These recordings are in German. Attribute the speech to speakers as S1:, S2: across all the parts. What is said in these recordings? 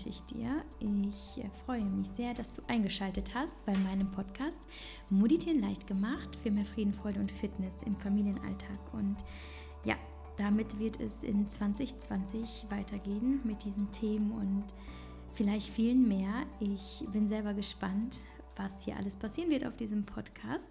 S1: wünsche ich dir. Ich freue mich sehr, dass du eingeschaltet hast bei meinem Podcast Meditieren leicht gemacht für mehr Frieden, Freude und Fitness im Familienalltag. Und ja, damit wird es in 2020 weitergehen mit diesen Themen und vielleicht vielen mehr. Ich bin selber gespannt, was hier alles passieren wird auf diesem Podcast.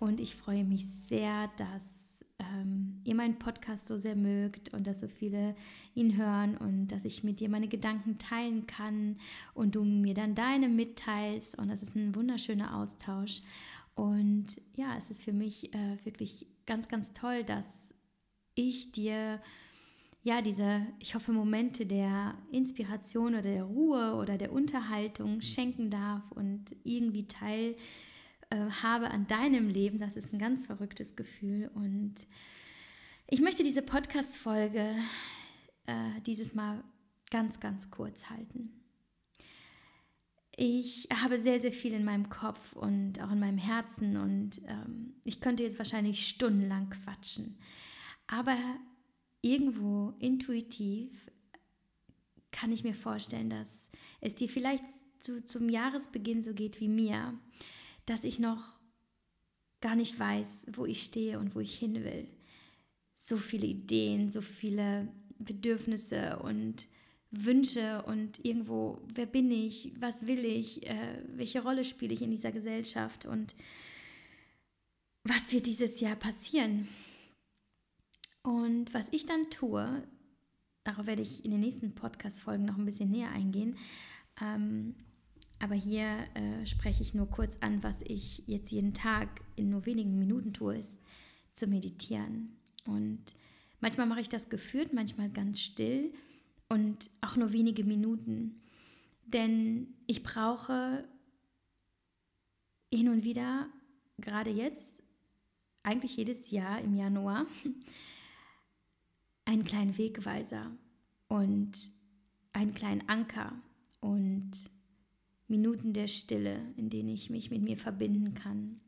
S1: Und ich freue mich sehr, dass ähm, ihr meinen Podcast so sehr mögt und dass so viele ihn hören und dass ich mit dir meine Gedanken teilen kann und du mir dann deine mitteilst. Und das ist ein wunderschöner Austausch. Und ja, es ist für mich äh, wirklich ganz, ganz toll, dass ich dir ja, diese, ich hoffe, Momente der Inspiration oder der Ruhe oder der Unterhaltung schenken darf und irgendwie Teil äh, habe an deinem Leben. Das ist ein ganz verrücktes Gefühl. Und ich möchte diese Podcast-Folge äh, dieses Mal ganz, ganz kurz halten. Ich habe sehr, sehr viel in meinem Kopf und auch in meinem Herzen und ähm, ich könnte jetzt wahrscheinlich stundenlang quatschen. Aber irgendwo intuitiv kann ich mir vorstellen, dass es dir vielleicht zu, zum Jahresbeginn so geht wie mir, dass ich noch gar nicht weiß, wo ich stehe und wo ich hin will. So viele Ideen, so viele Bedürfnisse und Wünsche und irgendwo, wer bin ich, was will ich, äh, welche Rolle spiele ich in dieser Gesellschaft und was wird dieses Jahr passieren? Und was ich dann tue, darauf werde ich in den nächsten Podcast-Folgen noch ein bisschen näher eingehen. Ähm, aber hier äh, spreche ich nur kurz an, was ich jetzt jeden Tag in nur wenigen Minuten tue, ist zu meditieren. Und manchmal mache ich das geführt, manchmal ganz still und auch nur wenige Minuten. Denn ich brauche hin und wieder, gerade jetzt, eigentlich jedes Jahr im Januar, einen kleinen Wegweiser und einen kleinen Anker und Minuten der Stille, in denen ich mich mit mir verbinden kann.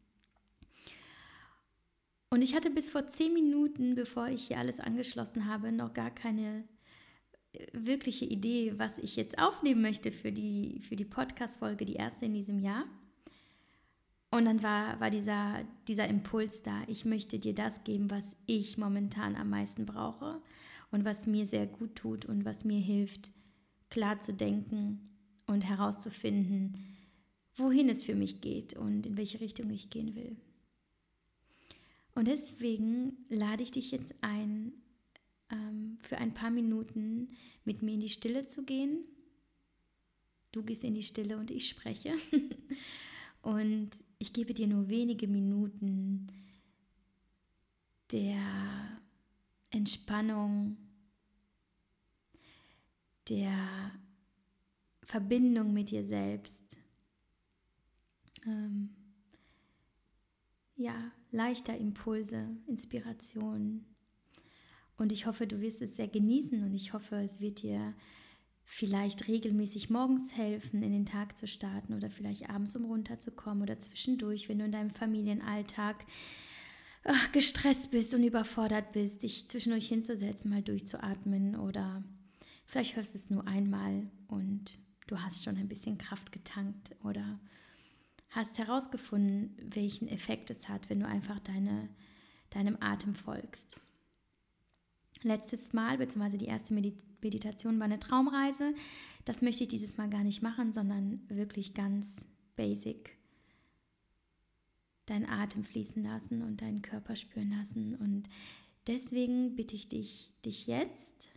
S1: Und ich hatte bis vor zehn Minuten, bevor ich hier alles angeschlossen habe, noch gar keine äh, wirkliche Idee, was ich jetzt aufnehmen möchte für die, für die Podcast-Folge, die erste in diesem Jahr. Und dann war, war dieser, dieser Impuls da, ich möchte dir das geben, was ich momentan am meisten brauche und was mir sehr gut tut und was mir hilft, klar zu denken und herauszufinden, wohin es für mich geht und in welche Richtung ich gehen will. Und deswegen lade ich dich jetzt ein, ähm, für ein paar Minuten mit mir in die Stille zu gehen. Du gehst in die Stille und ich spreche. Und ich gebe dir nur wenige Minuten der Entspannung, der Verbindung mit dir selbst. Ähm, ja, leichter Impulse, Inspiration. Und ich hoffe, du wirst es sehr genießen und ich hoffe, es wird dir vielleicht regelmäßig morgens helfen, in den Tag zu starten oder vielleicht abends, um runterzukommen oder zwischendurch, wenn du in deinem Familienalltag ach, gestresst bist und überfordert bist, dich zwischendurch hinzusetzen, mal durchzuatmen oder vielleicht hörst du es nur einmal und du hast schon ein bisschen Kraft getankt oder hast herausgefunden, welchen Effekt es hat, wenn du einfach deine, deinem Atem folgst. Letztes Mal, beziehungsweise die erste Meditation war eine Traumreise. Das möchte ich dieses Mal gar nicht machen, sondern wirklich ganz basic deinen Atem fließen lassen und deinen Körper spüren lassen. Und deswegen bitte ich dich, dich jetzt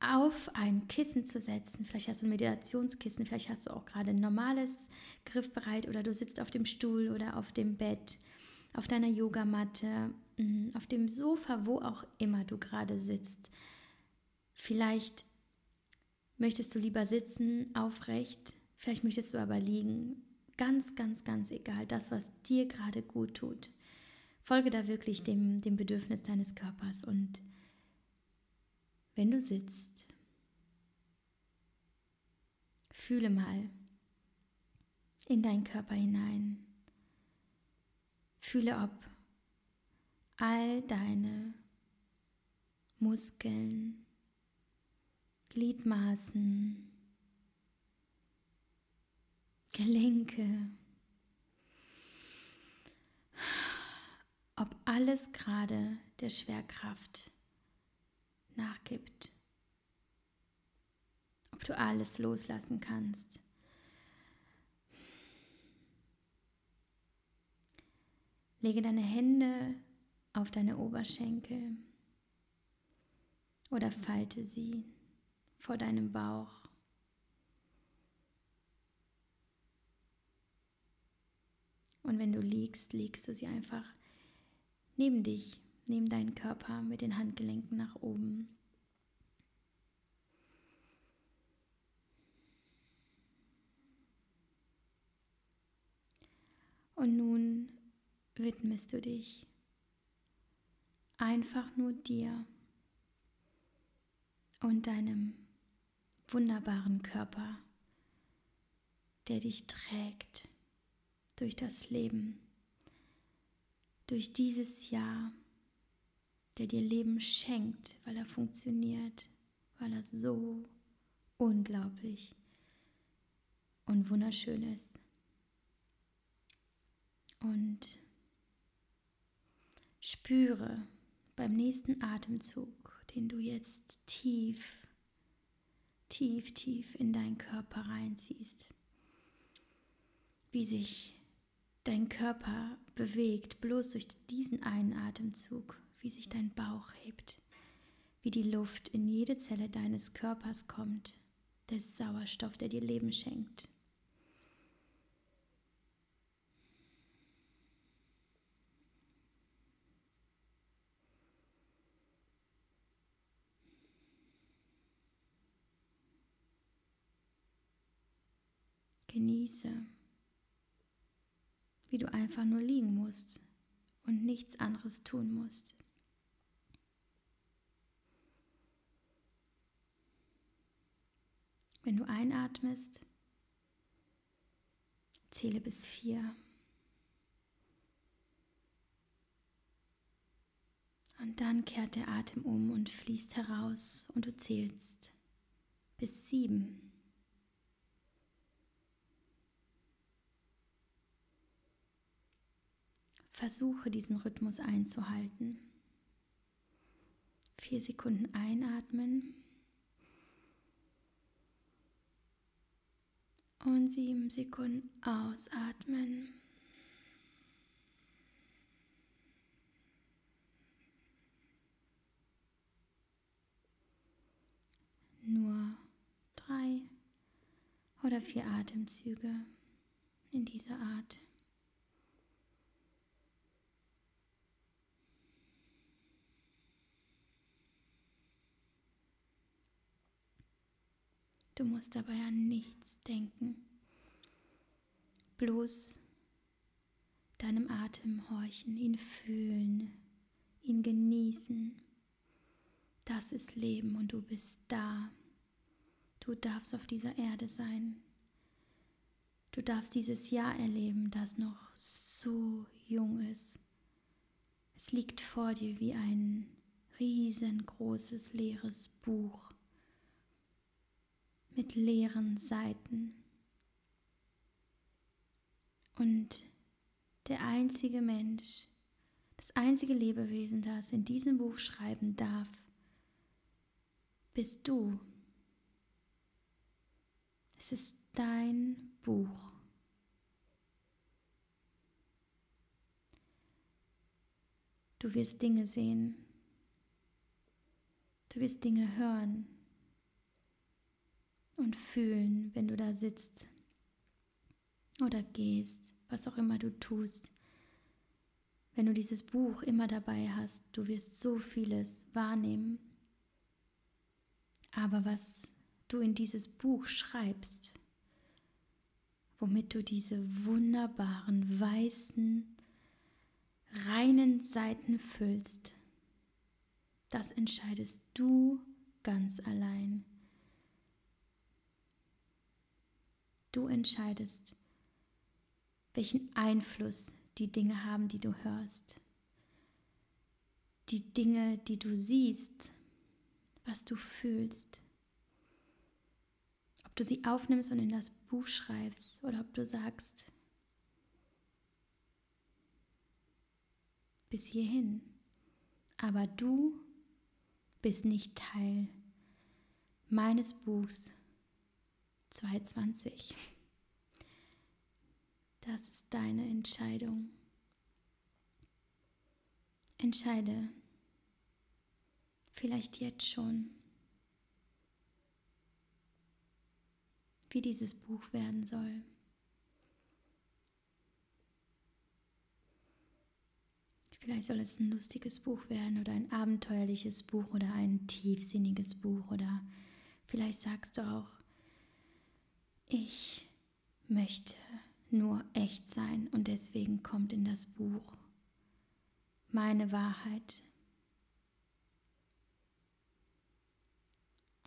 S1: auf ein Kissen zu setzen. Vielleicht hast du ein Meditationskissen, vielleicht hast du auch gerade ein normales Griffbereit oder du sitzt auf dem Stuhl oder auf dem Bett, auf deiner Yogamatte, mm, auf dem Sofa, wo auch immer du gerade sitzt. Vielleicht möchtest du lieber sitzen, aufrecht, vielleicht möchtest du aber liegen. Ganz, ganz, ganz egal, das, was dir gerade gut tut. Folge da wirklich dem, dem Bedürfnis deines Körpers und wenn du sitzt, fühle mal in deinen Körper hinein. Fühle, ob all deine Muskeln, Gliedmaßen, Gelenke, ob alles gerade der Schwerkraft nachgibt, ob du alles loslassen kannst. Lege deine Hände auf deine Oberschenkel oder falte sie vor deinem Bauch. Und wenn du liegst, legst du sie einfach neben dich, neben deinen Körper mit den Handgelenken nach oben. Und nun widmest du dich einfach nur dir und deinem wunderbaren Körper, der dich trägt durch das Leben, durch dieses Jahr, der dir Leben schenkt, weil er funktioniert, weil er so unglaublich und wunderschön ist. Und spüre beim nächsten Atemzug, den du jetzt tief, tief, tief in deinen Körper reinziehst, wie sich dein Körper bewegt, bloß durch diesen einen Atemzug, wie sich dein Bauch hebt, wie die Luft in jede Zelle deines Körpers kommt, der Sauerstoff, der dir Leben schenkt. Genieße, wie du einfach nur liegen musst und nichts anderes tun musst. Wenn du einatmest, zähle bis vier. Und dann kehrt der Atem um und fließt heraus und du zählst bis sieben. Versuche diesen Rhythmus einzuhalten. Vier Sekunden einatmen und sieben Sekunden ausatmen. Nur drei oder vier Atemzüge in dieser Art. Du musst dabei an nichts denken. Bloß deinem Atem horchen, ihn fühlen, ihn genießen. Das ist Leben und du bist da. Du darfst auf dieser Erde sein. Du darfst dieses Jahr erleben, das noch so jung ist. Es liegt vor dir wie ein riesengroßes leeres Buch mit leeren Seiten. Und der einzige Mensch, das einzige Lebewesen, das in diesem Buch schreiben darf, bist du. Es ist dein Buch. Du wirst Dinge sehen. Du wirst Dinge hören und fühlen, wenn du da sitzt oder gehst, was auch immer du tust. Wenn du dieses Buch immer dabei hast, du wirst so vieles wahrnehmen. Aber was du in dieses Buch schreibst, womit du diese wunderbaren, weißen, reinen Seiten füllst, das entscheidest du ganz allein. Du entscheidest, welchen Einfluss die Dinge haben, die du hörst. Die Dinge, die du siehst, was du fühlst, du sie aufnimmst und in das Buch schreibst oder ob du sagst, bis hierhin. Aber du bist nicht Teil meines Buchs 220. Das ist deine Entscheidung. Entscheide vielleicht jetzt schon, wie dieses Buch werden soll. Vielleicht soll es ein lustiges Buch werden oder ein abenteuerliches Buch oder ein tiefsinniges Buch oder vielleicht sagst du auch, ich möchte nur echt sein und deswegen kommt in das Buch meine Wahrheit.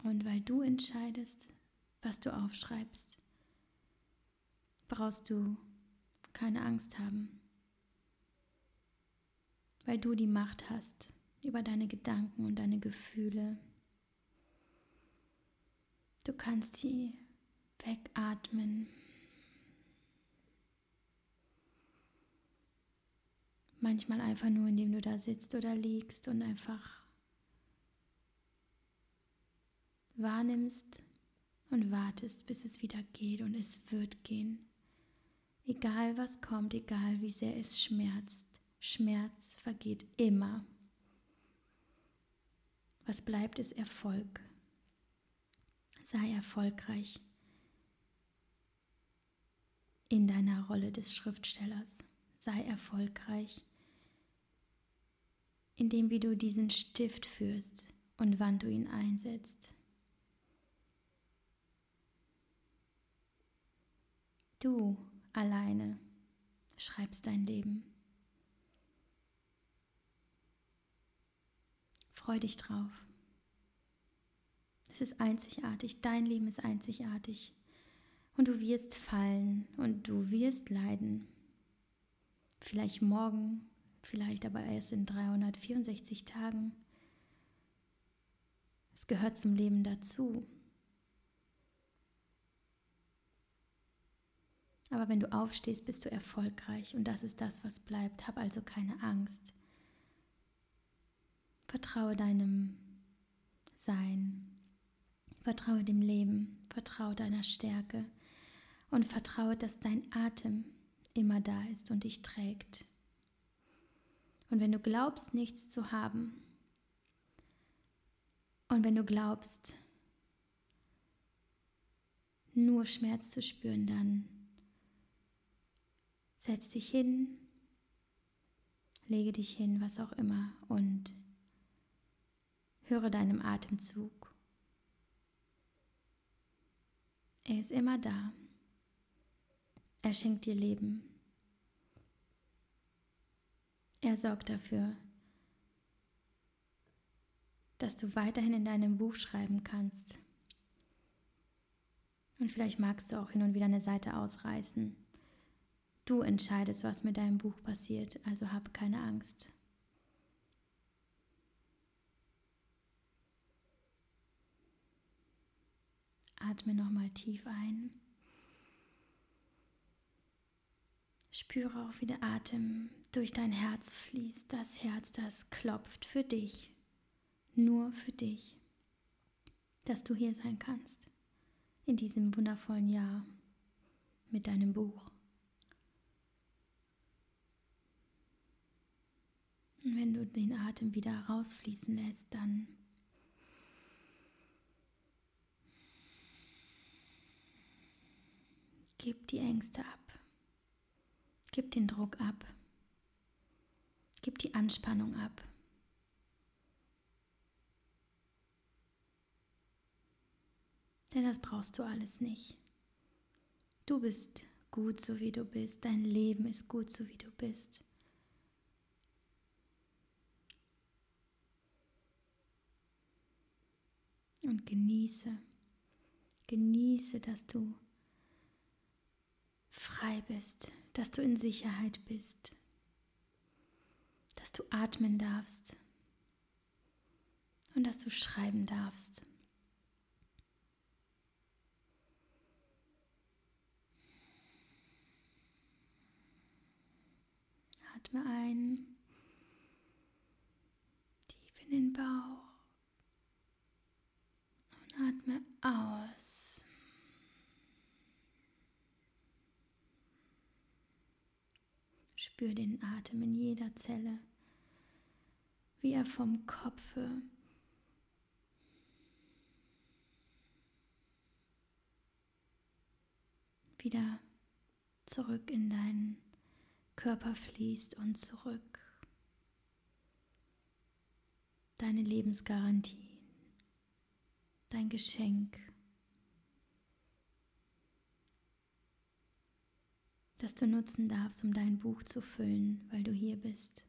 S1: Und weil du entscheidest, was du aufschreibst, brauchst du keine Angst haben, weil du die Macht hast über deine Gedanken und deine Gefühle. Du kannst sie wegatmen. Manchmal einfach nur, indem du da sitzt oder liegst und einfach wahrnimmst und wartest, bis es wieder geht und es wird gehen. Egal was kommt, egal wie sehr es schmerzt, Schmerz vergeht immer. Was bleibt, ist Erfolg. Sei erfolgreich in deiner Rolle des Schriftstellers. Sei erfolgreich in dem, wie du diesen Stift führst und wann du ihn einsetzt. Du alleine schreibst dein Leben. Freu dich drauf. Es ist einzigartig, dein Leben ist einzigartig. Und du wirst fallen und du wirst leiden. Vielleicht morgen, vielleicht aber erst in 364 Tagen. Es gehört zum Leben dazu. Aber wenn du aufstehst, bist du erfolgreich und das ist das, was bleibt. Hab also keine Angst. Vertraue deinem Sein. Vertraue dem Leben. Vertraue deiner Stärke. Und vertraue, dass dein Atem immer da ist und dich trägt. Und wenn du glaubst, nichts zu haben, und wenn du glaubst, nur Schmerz zu spüren, dann setz dich hin, lege dich hin, was auch immer, und höre deinem Atemzug. Er ist immer da. Er schenkt dir Leben. Er sorgt dafür, dass du weiterhin in deinem Buch schreiben kannst. Und vielleicht magst du auch hin und wieder eine Seite ausreißen. Du entscheidest, was mit deinem Buch passiert, also hab keine Angst. Atme nochmal tief ein. Spüre auch, wie der Atem durch dein Herz fließt. Das Herz, das klopft für dich. Nur für dich. Dass du hier sein kannst. In diesem wundervollen Jahr mit deinem Buch. Und wenn du den Atem wieder rausfließen lässt, dann gib die Ängste ab. Gib den Druck ab. Gib die Anspannung ab. Denn das brauchst du alles nicht. Du bist gut so wie du bist. Dein Leben ist gut so wie du bist. Und genieße, genieße, dass du frei bist, dass du in Sicherheit bist, dass du atmen darfst und dass du schreiben darfst. Atme ein. Spür den Atem in jeder Zelle, wie er vom Kopfe wieder zurück in deinen Körper fließt und zurück. Deine Lebensgarantie, dein Geschenk, das du nutzen darfst, um dein Buch zu füllen, weil du hier bist.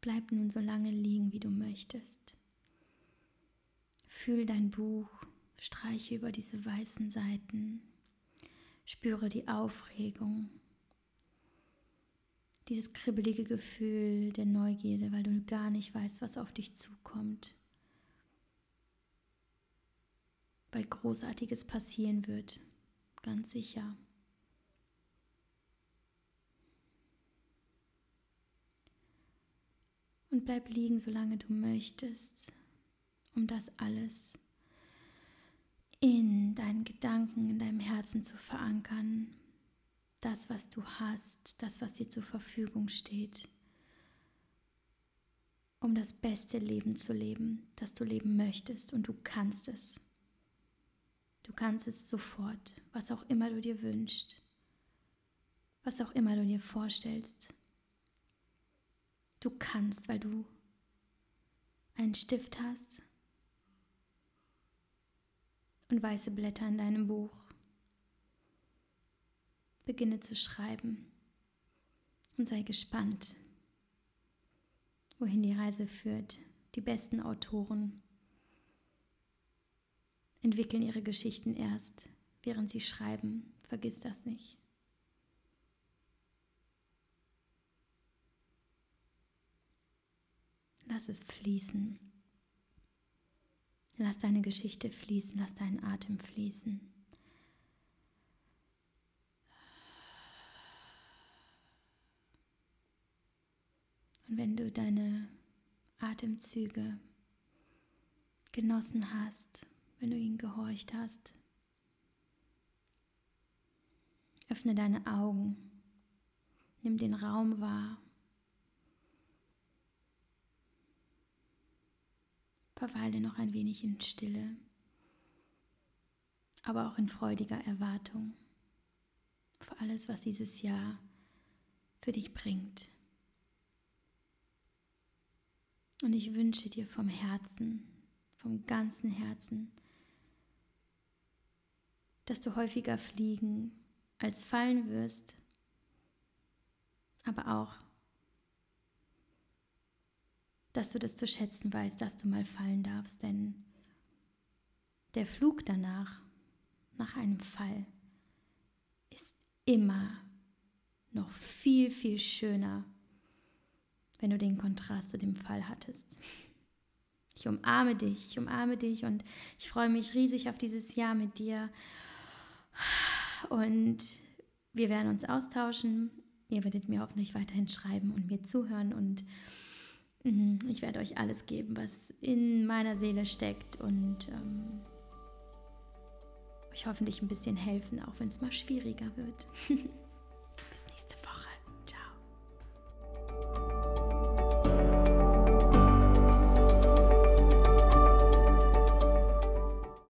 S1: Bleib nun so lange liegen, wie du möchtest. Fühl dein Buch, streiche über diese weißen Seiten, spüre die Aufregung, dieses kribbelige Gefühl der Neugierde, weil du gar nicht weißt, was auf dich zukommt, weil Großartiges passieren wird, ganz sicher. Und bleib liegen, solange du möchtest um das alles in deinen Gedanken, in deinem Herzen zu verankern. Das, was du hast, das, was dir zur Verfügung steht, um das beste Leben zu leben, das du leben möchtest und du kannst es. Du kannst es sofort, was auch immer du dir wünschst, was auch immer du dir vorstellst. Du kannst, weil du einen Stift hast und weiße Blätter in deinem Buch. Beginne zu schreiben und sei gespannt, wohin die Reise führt. Die besten Autoren entwickeln ihre Geschichten erst, während sie schreiben. Vergiss das nicht. Lass es fließen. Lass deine Geschichte fließen, lass deinen Atem fließen. Und wenn du deine Atemzüge genossen hast, wenn du ihnen gehorcht hast, öffne deine Augen, nimm den Raum wahr. Verweile noch ein wenig in Stille, aber auch in freudiger Erwartung für alles, was dieses Jahr für dich bringt. Und ich wünsche dir vom Herzen, vom ganzen Herzen, dass du häufiger fliegen als fallen wirst, aber auch dass du das zu schätzen weißt, dass du mal fallen darfst, denn der Flug danach, nach einem Fall, ist immer noch viel, viel schöner, wenn du den Kontrast zu dem Fall hattest. Ich umarme dich, ich umarme dich und ich freue mich riesig auf dieses Jahr mit dir. Und wir werden uns austauschen. Ihr werdet mir hoffentlich weiterhin schreiben und mir zuhören und Mhm. Ich werde euch alles geben, was in meiner Seele steckt und ähm, euch hoffentlich ein bisschen helfen, auch wenn es mal schwieriger wird. Bis